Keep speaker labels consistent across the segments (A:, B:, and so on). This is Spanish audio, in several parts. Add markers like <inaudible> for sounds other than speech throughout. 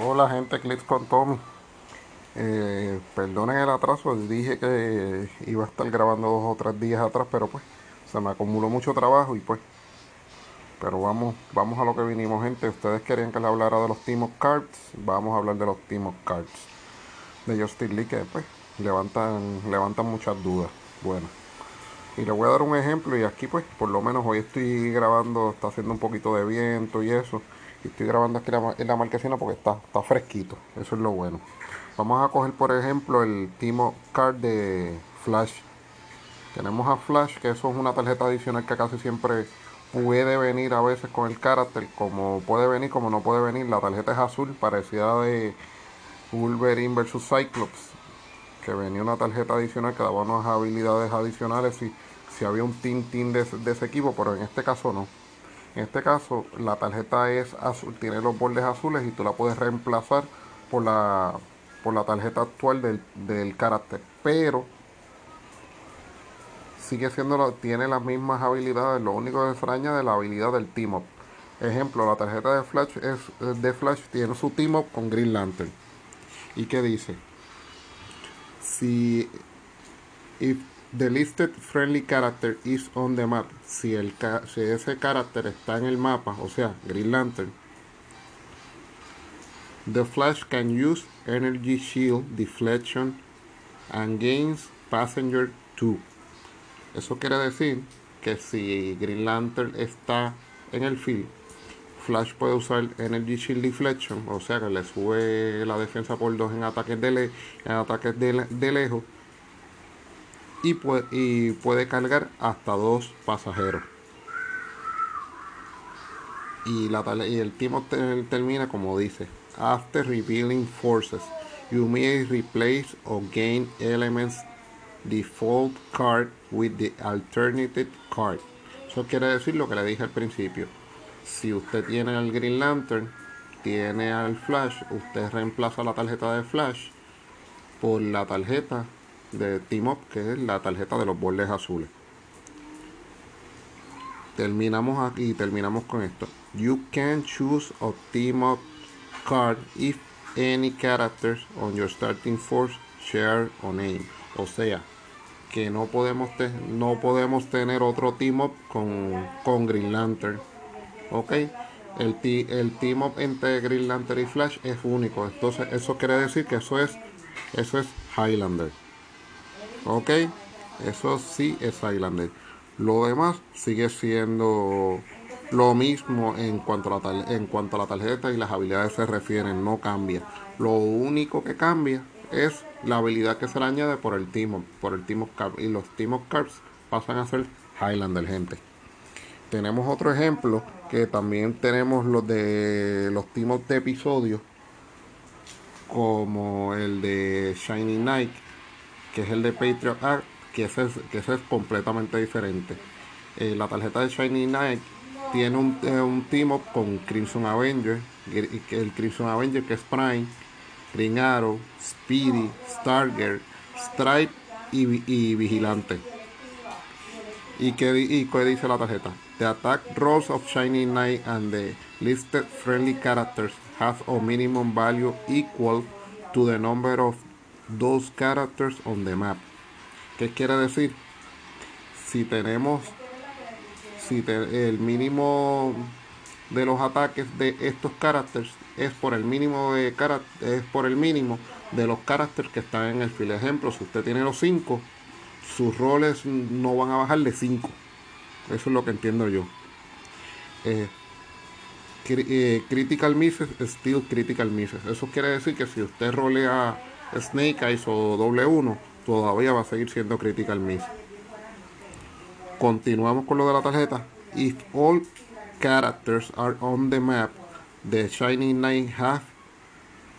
A: Hola gente, Clips con Tommy. Eh, perdonen el atraso, dije que iba a estar grabando dos o tres días atrás, pero pues se me acumuló mucho trabajo y pues. Pero vamos, vamos a lo que vinimos, gente. Ustedes querían que le hablara de los Team of Cards. Vamos a hablar de los Team of Cards. De Justin Lee, que pues levantan, levantan muchas dudas. Bueno. Y le voy a dar un ejemplo y aquí pues por lo menos hoy estoy grabando, está haciendo un poquito de viento y eso. Estoy grabando aquí en la marquesina porque está, está fresquito. Eso es lo bueno. Vamos a coger por ejemplo el Timo Card de Flash. Tenemos a Flash, que eso es una tarjeta adicional que casi siempre puede venir a veces con el carácter. Como puede venir, como no puede venir. La tarjeta es azul, parecida de Wolverine vs Cyclops que venía una tarjeta adicional que daba unas habilidades adicionales si, si había un Team Team de, ese equipo, pero en este caso no. En este caso la tarjeta es azul, tiene los bordes azules y tú la puedes reemplazar por la, por la tarjeta actual del, del carácter. Pero sigue siendo, tiene las mismas habilidades, lo único que extraña de la habilidad del Team Up. Ejemplo, la tarjeta de Flash es de Flash tiene su Team Up con Green Lantern. ¿Y qué dice? si if the listed friendly character is on the map, si, el, si ese carácter está en el mapa, o sea, Green Lantern, the Flash can use energy shield deflection and gains passenger 2. Eso quiere decir que si Green Lantern está en el field, Flash puede usar Energy Shield Deflection, o sea que le sube la defensa por 2 en ataques de, ataques de, lejos y puede, y puede cargar hasta dos pasajeros. Y, la, y el tiempo termina como dice: After revealing forces, you may replace or gain elements default card with the alternative card. Eso quiere decir lo que le dije al principio si usted tiene el Green Lantern, tiene al Flash, usted reemplaza la tarjeta de Flash por la tarjeta de Team Up, que es la tarjeta de los bordes azules. Terminamos aquí, terminamos con esto. You can choose a Team Up card if any characters on your starting force share a name. O sea, que no podemos, no podemos tener otro Team Up con, con Green Lantern ok el, el team up entre Green Lantern y Flash es único entonces eso quiere decir que eso es eso es Highlander ok eso sí es Highlander lo demás sigue siendo lo mismo en cuanto, a la en cuanto a la tarjeta y las habilidades se refieren, no cambia. Lo único que cambia es la habilidad que se le añade por el Up, por el Up Y los Team Up Cards pasan a ser Highlander, gente. Tenemos otro ejemplo que también tenemos los de los timos de episodios como el de Shiny Knight que es el de Patriot Art que ese es, que ese es completamente diferente eh, la tarjeta de Shiny Knight tiene un, eh, un team up con Crimson Avenger el Crimson Avenger que es Prime Green Arrow Speedy Stargirl Stripe y, Vigilante ¿Y qué, y qué dice la tarjeta? The attack rolls of Shiny Knight and the listed friendly characters have a minimum value equal to the number of those characters on the map. ¿Qué quiere decir? Si tenemos si el mínimo de los ataques de estos characters es por el mínimo de es por el mínimo de los characters que están en el fil. Ejemplo, si usted tiene los 5 sus roles no van a bajar de 5. Eso es lo que entiendo yo. Eh, eh, critical misses, still critical misses. Eso quiere decir que si usted rolea Snake Eyes o W1, todavía va a seguir siendo critical miss. Continuamos con lo de la tarjeta. If all characters are on the map, the Shining Knight have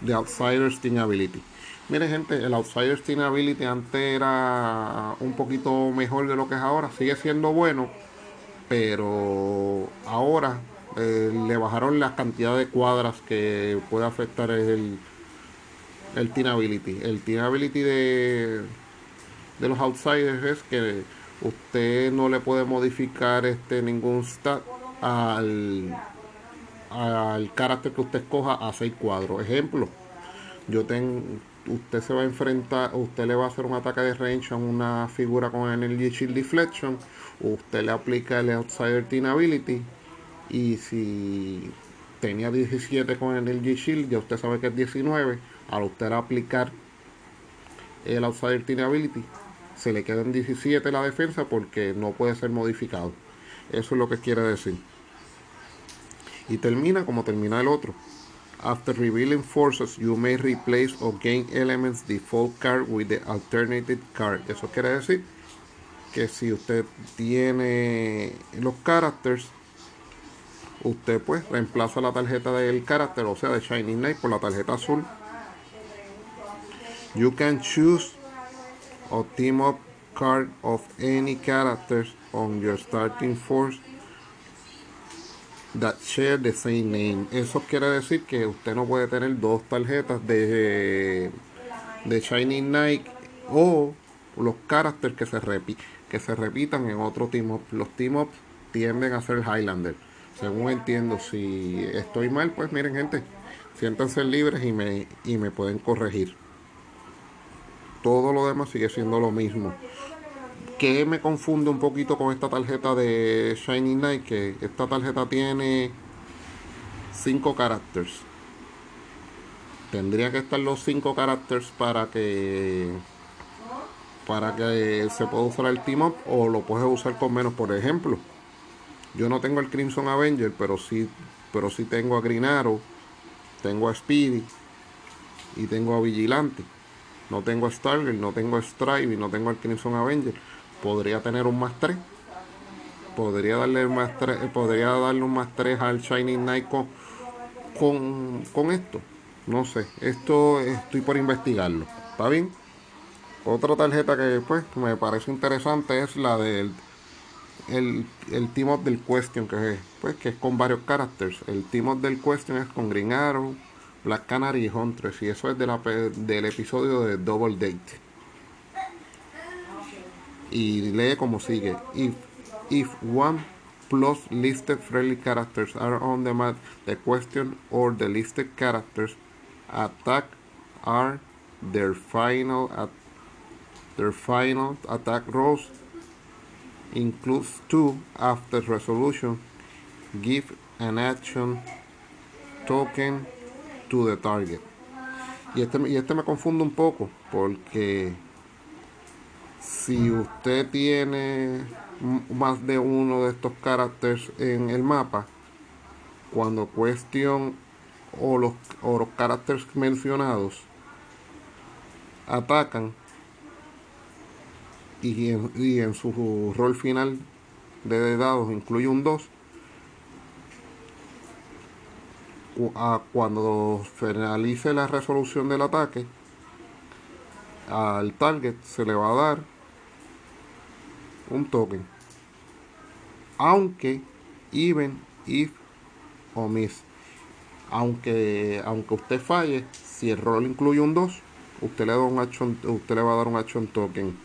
A: the Outsider's Team Ability. Mire gente, el Outsider Team Ability antes era un poquito mejor de lo que es ahora. Sigue siendo bueno, pero ahora eh, le bajaron la cantidad de cuadras que puede afectar el, el Team Ability. El Team Ability de, de los Outsiders es que usted no le puede modificar este ningún stat al, al carácter que usted escoja a 6 cuadros. Ejemplo, yo tengo, usted se va a enfrentar, usted le va a hacer un ataque de range a una figura con Energy Shield Deflection, usted le aplica el Outsider Team Ability y si tenía 17 con Energy Shield, ya usted sabe que es 19, al usted aplicar el Outsider Team Ability, se le queda en 17 la defensa porque no puede ser modificado. Eso es lo que quiere decir. Y termina como termina el otro. After revealing forces, you may replace or gain elements default card with the alternative card. Eso quiere decir que si usted tiene los characters, usted pues reemplaza la tarjeta del carácter, o sea, de Shining Knight por la tarjeta azul. You can choose a team up card of any characters on your starting force that share the same name. Eso quiere decir que usted no puede tener dos tarjetas de, de Shining Knight o los characters que se, que se repitan en otro team up. Los team ups tienden a ser Highlander. Según entiendo, si estoy mal, pues miren gente, siéntanse libres y me, y me pueden corregir. Todo lo demás sigue siendo lo mismo que me confunde un poquito con esta tarjeta de Shining Knight, que esta tarjeta tiene 5 caracteres. Tendría que estar los 5 caracteres para que para que se pueda usar el team up o lo puedes usar con menos, por ejemplo. Yo no tengo el Crimson Avenger, pero sí pero sí tengo a Green Arrow, tengo a Speedy y tengo a Vigilante. No tengo a Stargirl, no tengo a Strive no tengo al Crimson Avenger podría tener un más 3. Podría darle más 3, eh, podría darle un más 3 al Shining Knight con, con, esto. No sé, esto estoy por investigarlo. ¿Está bien? Otra tarjeta que pues me parece interesante es la del el, el team up del question que es, pues, que es con varios caracteres. El team up del question es con Green Arrow, Black Canary y Huntress. Y eso es de la, del episodio de Double Date y lee como sigue. If, if one plus listed friendly characters are on the map, the question or the listed characters attack are their final at their final attack rolls includes two after resolution give an action token to the target. Y este, y este me confunde un poco porque si usted tiene más de uno de estos caracteres en el mapa, cuando cuestión o los, o los caracteres mencionados atacan y en, y en su rol final de dados incluye un 2, cuando finalice la resolución del ataque, al target se le va a dar un token. Aunque, even, if o miss. Aunque, aunque usted falle, si el rol incluye un 2, usted le, da un action, usted le va a dar un action token.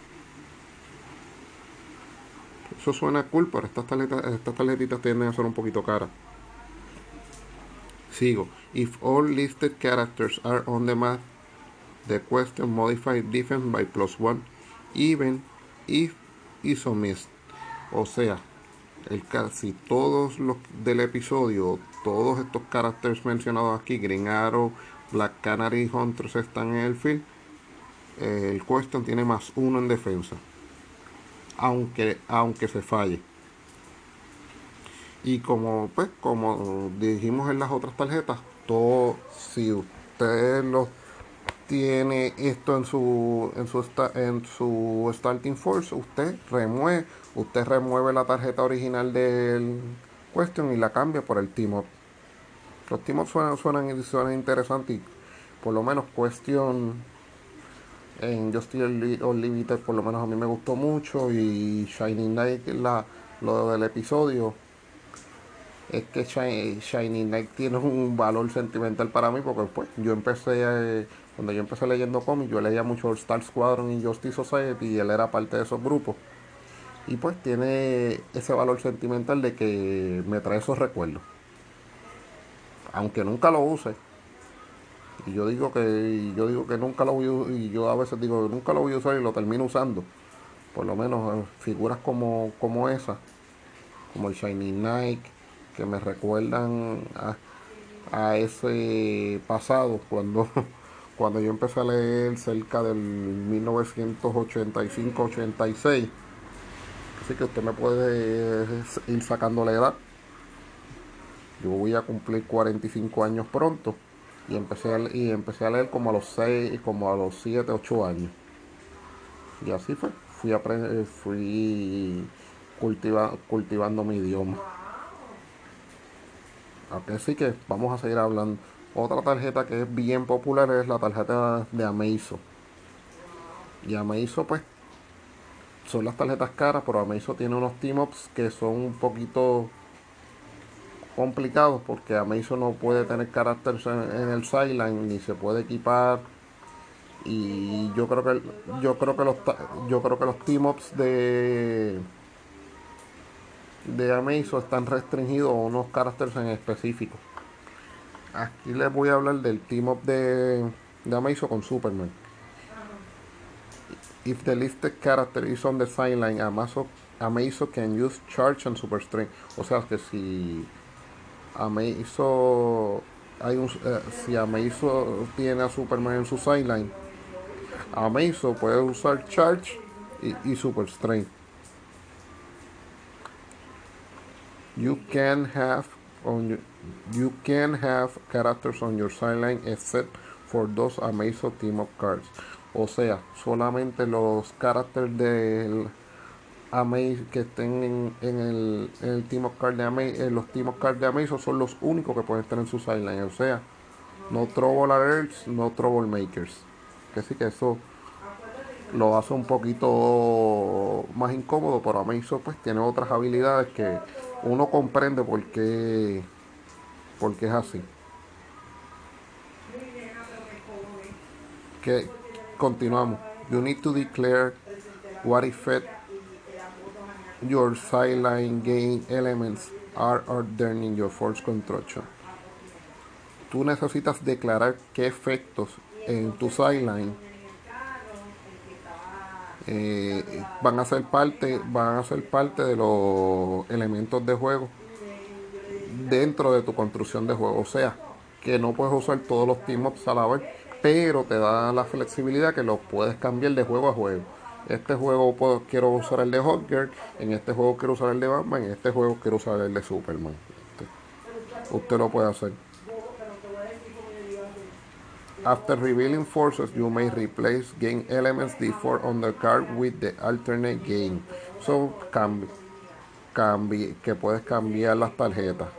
A: Eso suena cool, pero estas tarjetas, estas tarjetitas tienden a ser un poquito caras. Sigo. If all listed characters are on the map, the question modified defense by plus one, even if hizo miss. O sea, el, si todos los del episodio, todos estos caracteres mencionados aquí, Green Arrow, Black Canary y están en el field, el question tiene más uno en defensa. Aunque, aunque se falle. Y como pues, como dijimos en las otras tarjetas, todo, si ustedes los tiene esto en su en su en su starting force usted remueve usted remueve la tarjeta original del question y la cambia por el team up. Los team up suenan suenan, suenan interesantes y por lo menos question en Justice Unlimited por lo menos a mí me gustó mucho y Shining Knight la, lo del episodio es que Shining Knight tiene un valor sentimental para mí porque pues yo empecé a, cuando yo empecé leyendo cómics, yo leía mucho Star Squadron y Justice Society y él era parte de esos grupos. Y pues tiene ese valor sentimental de que me trae esos recuerdos. aunque nunca lo use. Y yo digo que yo digo que nunca lo voy a, y yo a veces digo que nunca lo voy a usar y lo termino usando. Por lo menos eh, figuras como, como esa, como el Shiny Nike, que me recuerdan a, ese pasado cuando <laughs> cuando yo empecé a leer cerca del 1985-86. Así que usted me puede ir sacando la edad. Yo voy a cumplir 45 años pronto y empecé a, y empecé a leer como a los 6, como a los 7, 8 años. Y así fue. Fui, fui cultivando mi idioma. Así que vamos a seguir hablando. Otra tarjeta que es bien popular es la tarjeta de Ameiso. Y Ameiso pues son las tarjetas caras, pero Ameiso tiene unos team-ups que son un poquito complicados porque Ameiso no puede tener carácter en el sideline ni se puede equipar y yo creo que yo creo que los yo creo que los team-ups de de Ameiso están restringidos a unos caracteres en específico. Aquí les voy a hablar del team up de, de con Superman. If the listed character is on the sideline, Ameiso can use Charge and Super Strength. O sea que si Ameiso hay un, eh, si Ameiso tiene a Superman en su sideline, Ameiso puede usar Charge y, y Super You can have on you, you can have characters on your sideline except for those Amazon Team of Cards. O sea, solamente los caracteres del Amaze que estén en, en, el, en, el, Team of Cards de Amaze, los Team of Cards de Amazon son los únicos que pueden estar en su sideline. O sea, no Trouble Alerts, no Trouble Makers. Que sí que eso lo hace un poquito más incómodo, pero Amazon pues tiene otras habilidades que uno comprende por qué, es así. Que continuamos. You need to declare what effect your sideline gain elements are ordered in your force construction. Tú necesitas declarar qué efectos en tu sideline eh, van a ser parte van a ser parte de los elementos de juego dentro de tu construcción de juego. O sea que no puedes usar todos los team ups a pero te da la flexibilidad que lo puedes cambiar de juego a juego. Este juego puedo, quiero usar el de Hotgirl en este juego quiero usar el de Batman en este juego quiero usar el de Superman. Usted lo puede hacer After revealing forces, you may replace game elements D4 on the card with the alternate game. So, cambi, cambi, que puedes cambiar las tarjetas.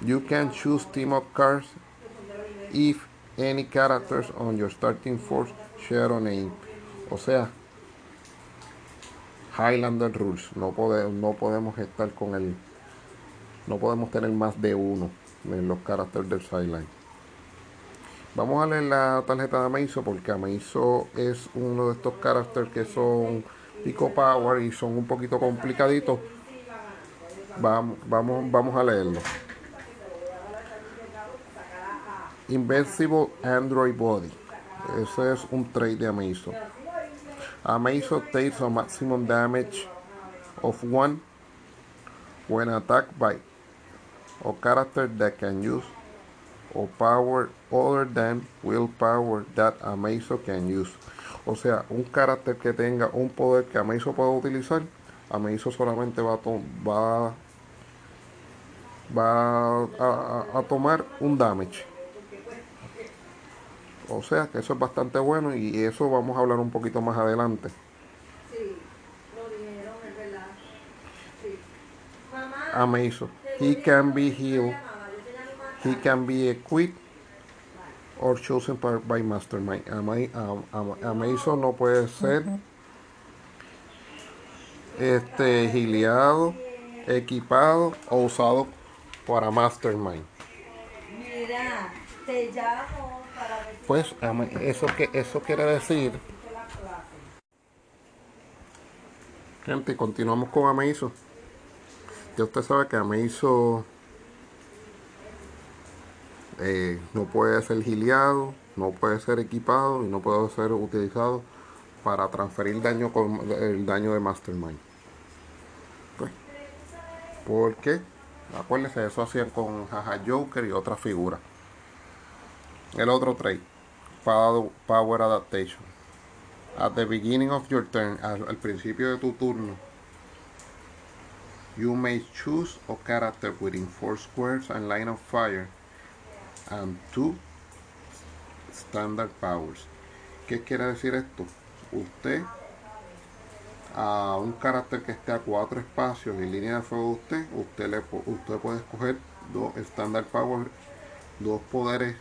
A: You can choose team up cards if any characters on your starting force share a name. O sea, Highlander Rules. No, no podemos estar con el. No podemos tener más de uno en los caracteres del sideline. Vamos a leer la tarjeta de Ameiso porque Ameiso es uno de estos caracteres que son pico power y son un poquito complicaditos. Vamos, vamos, vamos a leerlo. Invincible Android Body. Ese es un trade de Ameiso. Ameiso takes a maximum damage of one when attacked by or character that can use or power other than willpower that Amazo can use. O sea, un carácter que tenga un poder que Amazo pueda utilizar, Amazo solamente va a, va, va a, a, tomar un damage. O sea que eso es bastante bueno y eso vamos a hablar un poquito más adelante. Amazo. He can be healed. He can be equipped or chosen by Mastermind. Amazon no puede ser este giliado, equipado o usado para Mastermind. Mira, te llamo para Pues eso que eso quiere decir Gente, continuamos con Amazon Ya usted sabe que me hizo eh, no puede ser giliado, no puede ser equipado y no puede ser utilizado para transferir daño con el daño de Mastermind. Pues, porque, acuérdense, eso hacían con Jaja Joker y otras figuras. El otro trade, Power Adaptation. At the beginning of your turn, al principio de tu turno, you may choose a character within four squares and line of fire and two standard powers. ¿Qué quiere decir esto? Usted a un carácter que esté a cuatro espacios y línea de fuego de usted, usted, le, usted puede escoger dos standard powers, dos poderes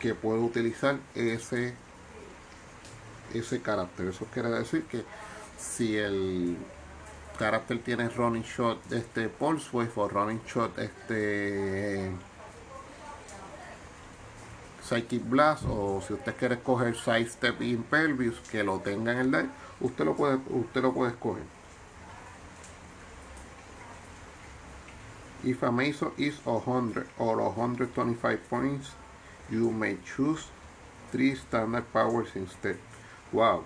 A: que puede utilizar ese ese carácter. Eso quiere decir que si el carácter tiene running shot este pulse wave o running shot este Psychic Blast o si usted quiere escoger Sidestep Impervious que lo tenga en el deck, usted lo puede, usted lo puede escoger. If a is 100 or 125 points, you may choose 3 standard powers instead. Wow,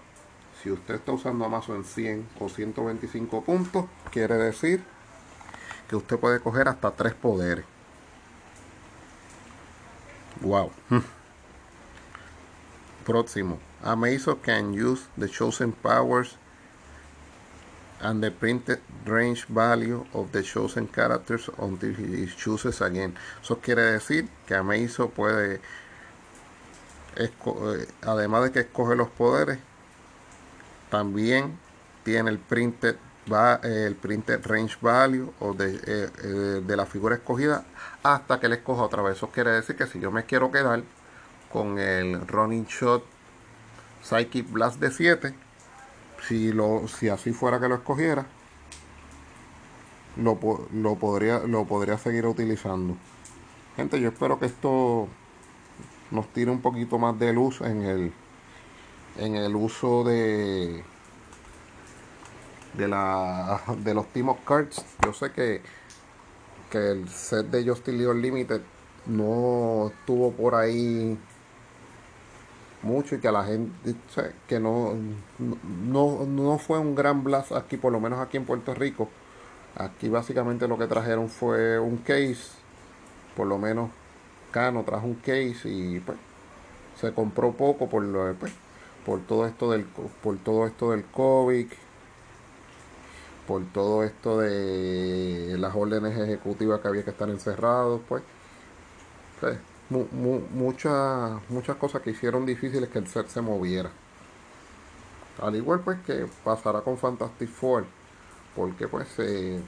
A: si usted está usando a mazo en 100 o 125 puntos, quiere decir que usted puede coger hasta 3 poderes. Wow. <laughs> Próximo. A Mason can use the chosen powers and the printed range value of the chosen characters until he chooses again. Eso quiere decir que a Mason puede, eh, además de que escoge los poderes, también tiene el printed el printed range value o de, eh, eh, de, la figura escogida hasta que le escoja otra vez. Eso quiere decir que si yo me quiero quedar con el running shot Psychic Blast de 7, si, si así fuera que lo escogiera, lo, lo, podría, lo podría seguir utilizando. Gente, yo espero que esto nos tire un poquito más de luz en el, en el uso de de la de los Team of Cards. Yo sé que, que el set de Justin League Limited no estuvo por ahí mucho y que la gente que no, no, no fue un gran blast aquí, por lo menos aquí en Puerto Rico. Aquí básicamente lo que trajeron fue un case, por lo menos Cano trajo un case y pues se compró poco por lo pues, por todo esto del por todo esto del COVID por todo esto de las órdenes ejecutivas que había que estar encerrados, pues, pues muchas, muchas cosas que hicieron difíciles que el set se moviera. Al igual pues que pasará con Fantastic Four, porque pues eh,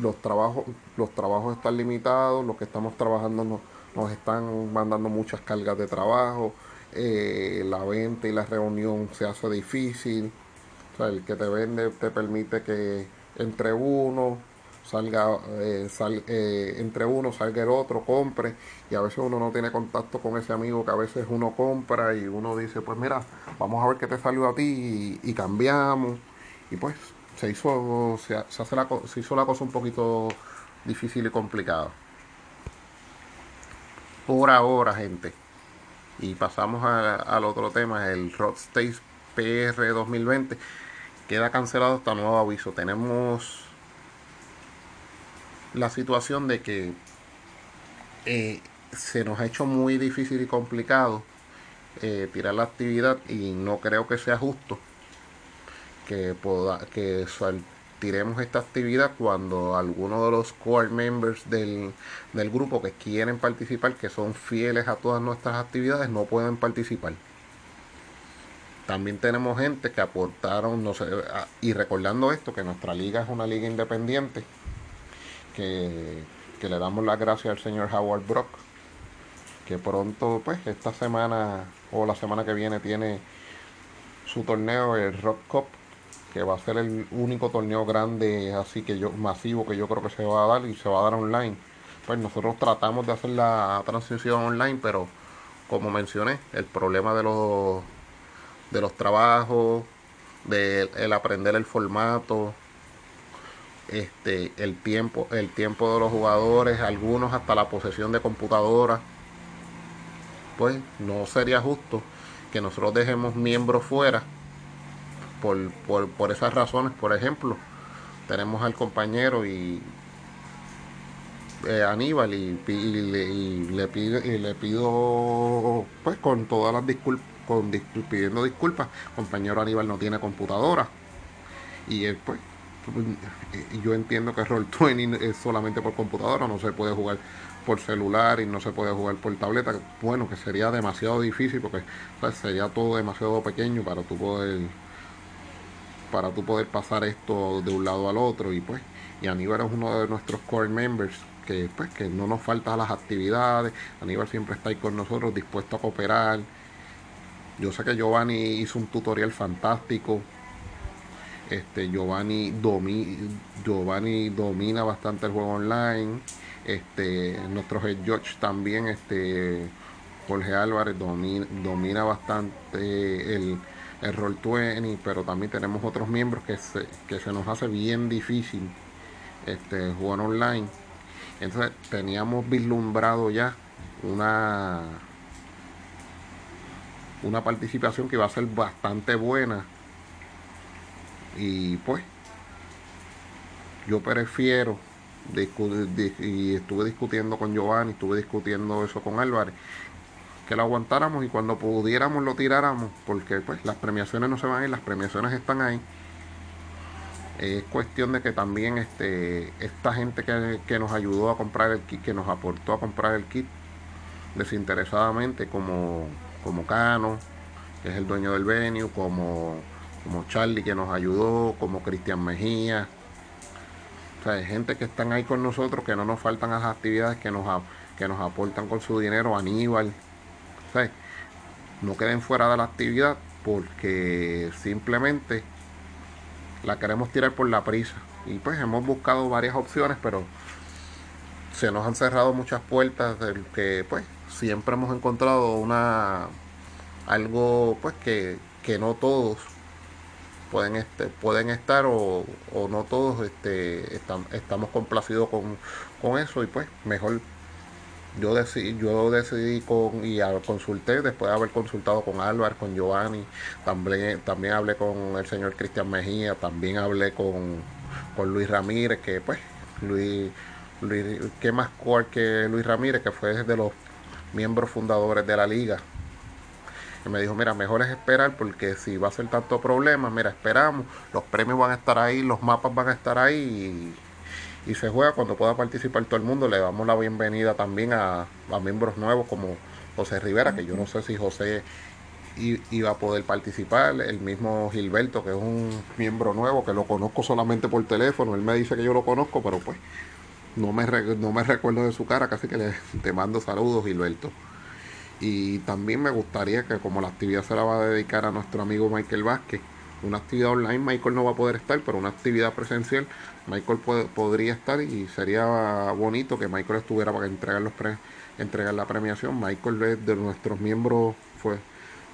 A: los trabajos, los trabajos están limitados, los que estamos trabajando nos, nos están mandando muchas cargas de trabajo, eh, la venta y la reunión se hace difícil. El que te vende te permite que entre uno salga eh, eh, entre uno salga el otro compre. Y a veces uno no tiene contacto con ese amigo que a veces uno compra y uno dice pues mira vamos a ver qué te salió a ti y, cambiamos y pues se hizo se, hace la, se hizo la cosa un poquito difícil y complicada. Por ahora gente y pasamos al otro tema el Rockstage PR 2020 queda cancelado hasta nuevo aviso. Tenemos la situación de que eh, se nos ha hecho muy difícil y complicado eh, tirar la actividad y no creo que sea justo que, poda, que tiremos esta actividad cuando algunos de los core members del, del grupo que quieren participar, que son fieles a todas nuestras actividades, no pueden participar. También tenemos gente que aportaron, no sé, y recordando esto, que nuestra liga es una liga independiente, que, le damos las gracias al señor Howard Brock, que pronto, pues, esta semana o la semana que viene tiene su torneo, el Rock Cup, que va a ser el único torneo grande, así que yo, masivo, que yo creo que se va a dar y se va a dar online. Pues nosotros tratamos de hacer la transición online, pero como mencioné, el problema de los de los trabajos, de el aprender el formato, este, el tiempo, el tiempo de los jugadores, algunos hasta la posesión de computadora, pues no sería justo que nosotros dejemos miembros fuera por, por esas razones. Por ejemplo, tenemos al compañero y eh, Aníbal y, le, pido, y le pido pues con todas las disculpas con, pidiendo disculpas compañero Aníbal no tiene computadora y pues yo entiendo que Roll20 es solamente por computadora no se puede jugar por celular y no se puede jugar por tableta bueno que sería demasiado difícil porque pues, sería todo demasiado pequeño para tu poder para tú poder pasar esto de un lado al otro y pues y Aníbal es uno de nuestros core members que, pues, que no nos faltan las actividades. Aníbal siempre está ahí con nosotros, dispuesto a cooperar. Yo sé que Giovanni hizo un tutorial fantástico. Este, Giovanni, Giovanni domina bastante el juego online. Este, nuestro head también, este, Jorge Álvarez domina, domina bastante el, el Roll 20, pero también tenemos otros miembros que se, que se nos hace bien difícil este, jugar online. Entonces teníamos vislumbrado ya una, una participación que iba a ser bastante buena. Y pues, yo prefiero, y estuve discutiendo con Giovanni, estuve discutiendo eso con Álvarez, que lo aguantáramos y cuando pudiéramos lo tiráramos, porque pues las premiaciones no se van a ir, las premiaciones están ahí es cuestión de que también este, esta gente que, nos ayudó a comprar el kit, que nos aportó a comprar el kit desinteresadamente, como, como Cano, que es el dueño del venue, como, como Charlie que nos ayudó, como Cristian Mejía. O sea, hay gente que están ahí con nosotros, que no nos faltan las actividades que nos, que nos aportan con su dinero, Aníbal. No queden fuera de la actividad porque simplemente la queremos tirar por la prisa. Y pues hemos buscado varias opciones, pero se nos han cerrado muchas puertas del que pues siempre hemos encontrado una algo pues que, que no todos pueden este, pueden estar o, o no todos este, estamos complacidos con, con eso y pues mejor yo decidí, yo decidí con, y consulté, después de haber consultado con Álvaro, con Giovanni, también, también hablé con el señor Cristian Mejía, también hablé con, Luis Ramírez, que pues, Luis, Luis, ¿qué más cual que Luis Ramírez, que fue de los miembros fundadores de la liga? Y me dijo, mira, mejor es esperar porque si va a ser tanto problema, mira, esperamos, los premios van a estar ahí, los mapas van a estar ahí y y se juega cuando pueda participar todo el mundo. Le damos la bienvenida también a, miembros nuevos como José Rivera, que yo no sé si José iba a poder participar, el mismo Gilberto, que es un miembro nuevo, que lo conozco solamente por teléfono, él me dice que yo lo conozco, pero pues no me, no me recuerdo de su cara, casi que le, te mando saludos Gilberto. Y también me gustaría que como la actividad se la va a dedicar a nuestro amigo Michael Vázquez, una actividad online Michael no va a poder estar, pero una actividad presencial Michael podría estar y sería bonito que Michael estuviera para entregar los entregar la premiación. Michael es de nuestros miembros, fue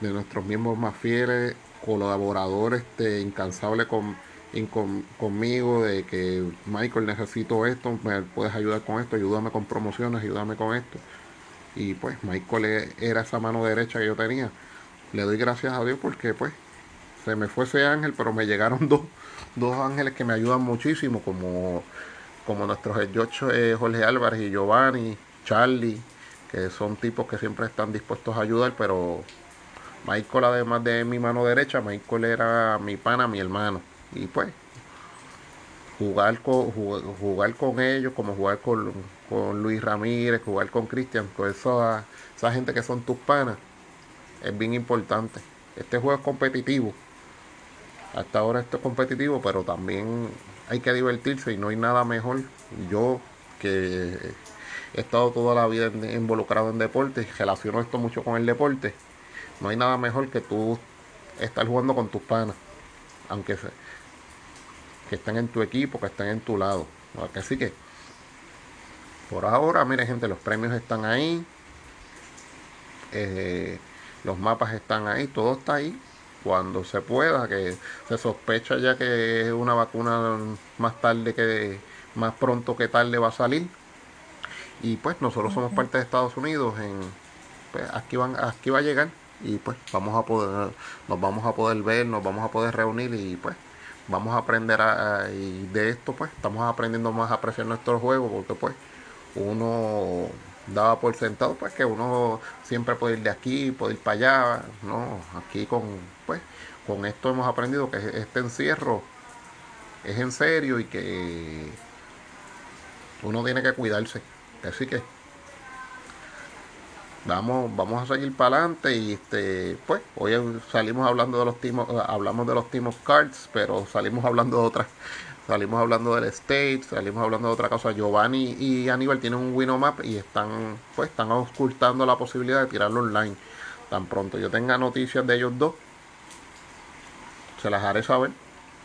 A: de nuestros miembros más fieles, colaboradores, este, incansable con, conmigo, de que Michael necesito esto, me puedes ayudar con esto, ayúdame con promociones, ayúdame con esto. Y pues Michael e, era esa mano derecha que yo tenía. Le doy gracias a Dios porque pues me fue ese ángel, pero me llegaron dos dos ángeles que me ayudan muchísimo, como, como nuestros eh, Jorge Álvarez y Giovanni, Charlie, que son tipos que siempre están dispuestos a ayudar, pero Michael, además de mi mano derecha, Michael era mi pana, mi hermano. Y pues, jugar con, jugar, con ellos, como jugar con, con Luis Ramírez, jugar con Cristian, con esa, esa gente que son tus panas, es bien importante. Este juego es competitivo hasta ahora esto es competitivo, pero también hay que divertirse y no hay nada mejor. Yo que he estado toda la vida involucrado en deporte, relaciono esto mucho con el deporte, no hay nada mejor que tú estar jugando con tus panas, aunque que estén en tu equipo, que estén en tu lado. Así que, por ahora, mire gente, los premios están ahí, eh, los mapas están ahí, todo está ahí cuando se pueda, que se sospecha ya que una vacuna más tarde que más pronto que tarde va a salir. Y pues nosotros somos parte de Estados Unidos, en pues, aquí van aquí va a llegar y pues vamos a poder nos vamos a poder ver, nos vamos a poder reunir y pues vamos a aprender a, y de esto pues estamos aprendiendo más a apreciar nuestro juego porque pues uno daba por sentado pues que uno siempre puede ir de aquí, puede ir para allá, no, aquí con pues con esto hemos aprendido que este encierro es en serio y que uno tiene que cuidarse. Así que vamos, vamos a seguir para adelante y este, pues, hoy salimos hablando de los timos, hablamos de los timos cards, pero salimos hablando de otras, salimos hablando del state, salimos hablando de otra cosa. Giovanni y Aníbal tienen un Winomap y están, pues, están ocultando la posibilidad de tirarlo online. Tan pronto yo tenga noticias de ellos dos, se las haré saber.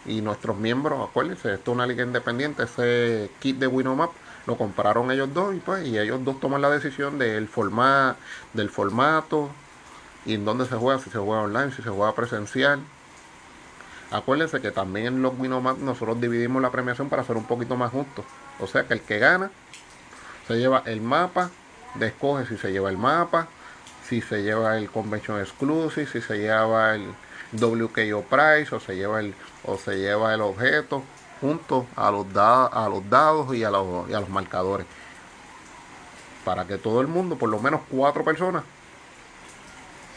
A: Y nuestros miembros, acuérdense, esto es una liga independiente, ese kit de Winomap lo compraron ellos dos y pues y ellos dos toman la decisión del forma, del formato y en dónde se juega, si se juega online, si se juega presencial. Acuérdense que también en los Winomat nosotros dividimos la premiación para ser un poquito más justo. O sea que el que gana se lleva el mapa, de escoge si se lleva el mapa, si se lleva el Convention Exclusive, si se lleva el WKO Price o se lleva el o se lleva el objeto junto a los, a los dados y a los, a los marcadores. Para que todo el mundo, por lo menos cuatro personas,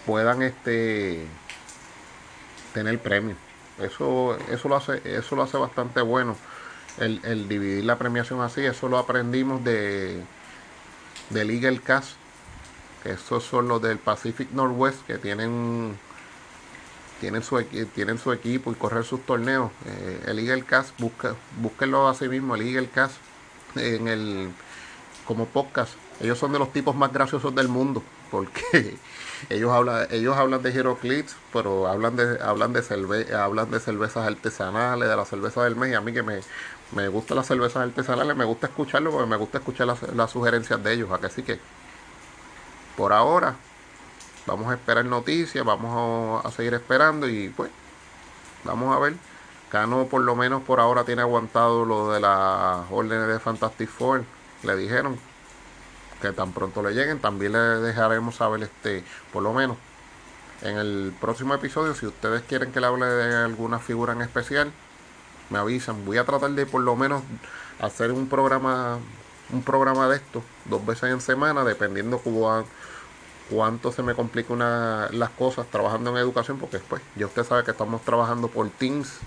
A: puedan este tener premio. Eso, eso lo hace, eso lo hace bastante bueno. El, dividir la premiación así, eso lo aprendimos de, de Legal Cast. Esos son los del Pacific Northwest que tienen tienen su, tienen su equipo y correr sus torneos. Eh, el Eagle Cast, busca, búsquenlo así mismo, el Eagle Cast, en el, como podcast. Ellos son de los tipos más graciosos del mundo, porque ellos hablan, ellos hablan de Heroclix, pero hablan de, hablan de cerve, hablan de cervezas artesanales, de la cerveza del mes, y a mí que me, me gustan las cervezas artesanales, me gusta escucharlo porque me gusta escuchar las, las sugerencias de ellos, así que por ahora vamos a esperar noticias, vamos a, seguir esperando y pues vamos a ver. Cano por lo menos por ahora tiene aguantado lo de las órdenes de Fantastic Four. Le dijeron que tan pronto le lleguen, también le dejaremos saber este, por lo menos en el próximo episodio, si ustedes quieren que le hable de alguna figura en especial, me avisan. Voy a tratar de por lo menos hacer un programa, un programa de esto dos veces en semana, dependiendo cómo, cuánto se me complica una, las cosas trabajando en educación, porque después ya usted sabe que estamos trabajando por Teams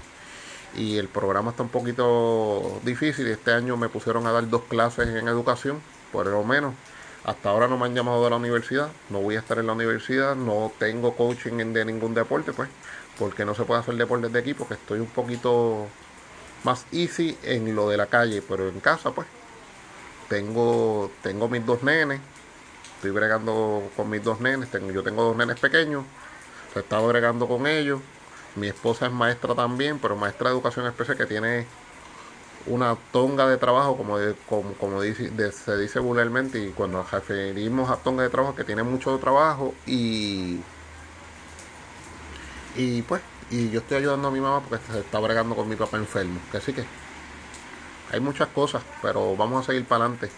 A: y el programa está un poquito difícil. Este año me pusieron a dar dos clases en educación, por lo menos. Hasta ahora no me han llamado de la universidad, no voy a estar en la universidad, no tengo coaching de ningún deporte, pues, porque no se puede hacer deportes de equipo, que estoy un poquito más easy en lo de la calle, pero en casa, pues, tengo, tengo mis dos nenes, estoy bregando con mis dos nenes, tengo, yo tengo dos nenes pequeños, he estado bregando con ellos. Mi esposa es maestra también, pero maestra de educación especial que tiene una tonga de trabajo, como, como, dice, se dice vulgarmente, y cuando referimos a tonga de trabajo, que tiene mucho trabajo y, y pues, y yo estoy ayudando a mi mamá porque se está bregando con mi papá enfermo. Así que hay muchas cosas, pero vamos a seguir para adelante.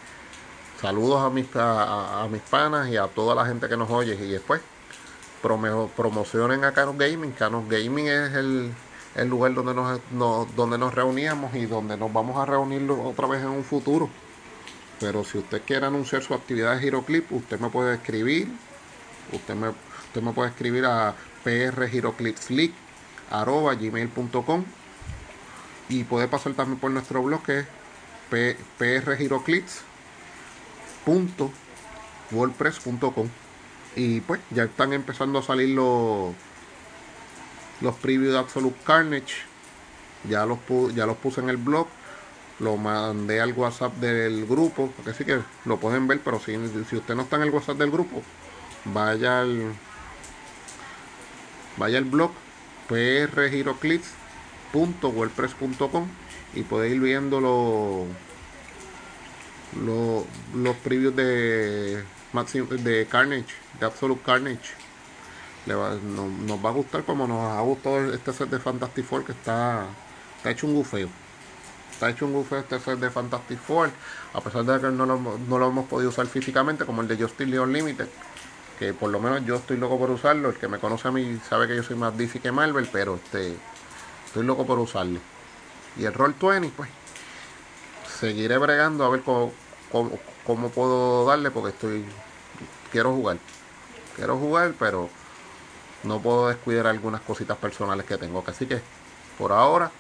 A: Saludos a mis, a, mis panas y a toda la gente que nos oye. Y después promocionen a Canos Gaming. Canos Gaming es el, lugar donde nos, donde nos reuníamos y donde nos vamos a reunir otra vez en un futuro. Pero si usted quiere anunciar su actividad de Giroclip, usted me puede escribir. Usted me, usted me puede escribir a prgiroclipsleague.com y puede pasar también por nuestro blog que es prgiroclips wordpress.com y pues ya están empezando a salir los los previews de Absolute Carnage ya los ya los puse en el blog lo mandé al WhatsApp del grupo porque sí que lo pueden ver pero si, si usted no está en el WhatsApp del grupo vaya al vaya al blog prgiroclips.wordpress.com y puede ir viendo los los, previews de, de Carnage, de Absolute Carnage. No- nos va a gustar como nos ha gustado este set de Fantastic Four que está, está hecho un gufeo. Está hecho un gufeo este set de Fantastic Four, a pesar de que no lo, no lo hemos podido usar físicamente, como el de Justice League Unlimited, que por lo menos yo estoy loco por usarlo. El que me conoce a mí sabe que yo soy más DC que Marvel, pero este estoy loco por usarlo. Y el Roll 20, pues, seguiré bregando a ver cómo, cómo, cómo puedo darle, porque estoy quiero jugar. Quiero jugar, pero no puedo descuidar algunas cositas personales que tengo. Así que por ahora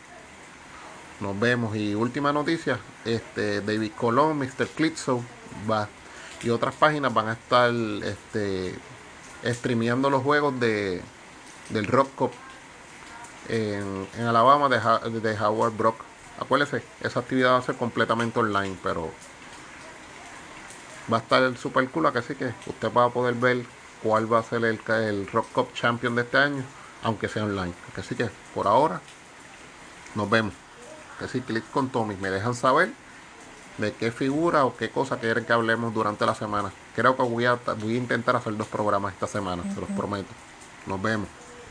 A: nos vemos. Y última noticia, este David Colón, Mr. Clipso va y otras páginas van a estar este streameando los juegos de del Rock Cup en, en Alabama de, de Howard Brock. Acuérdese, esa actividad va a ser completamente online, pero va a estar super cool, así que usted va a poder ver cuál va a ser el, el Rock Cup Champion de este año, aunque sea online. Así que por ahora nos vemos. Así clic con Tommy, me dejan saber de qué figura o qué cosa quieren que hablemos durante la semana. Creo que voy a, voy a intentar hacer dos programas esta semana, se los prometo. Nos vemos.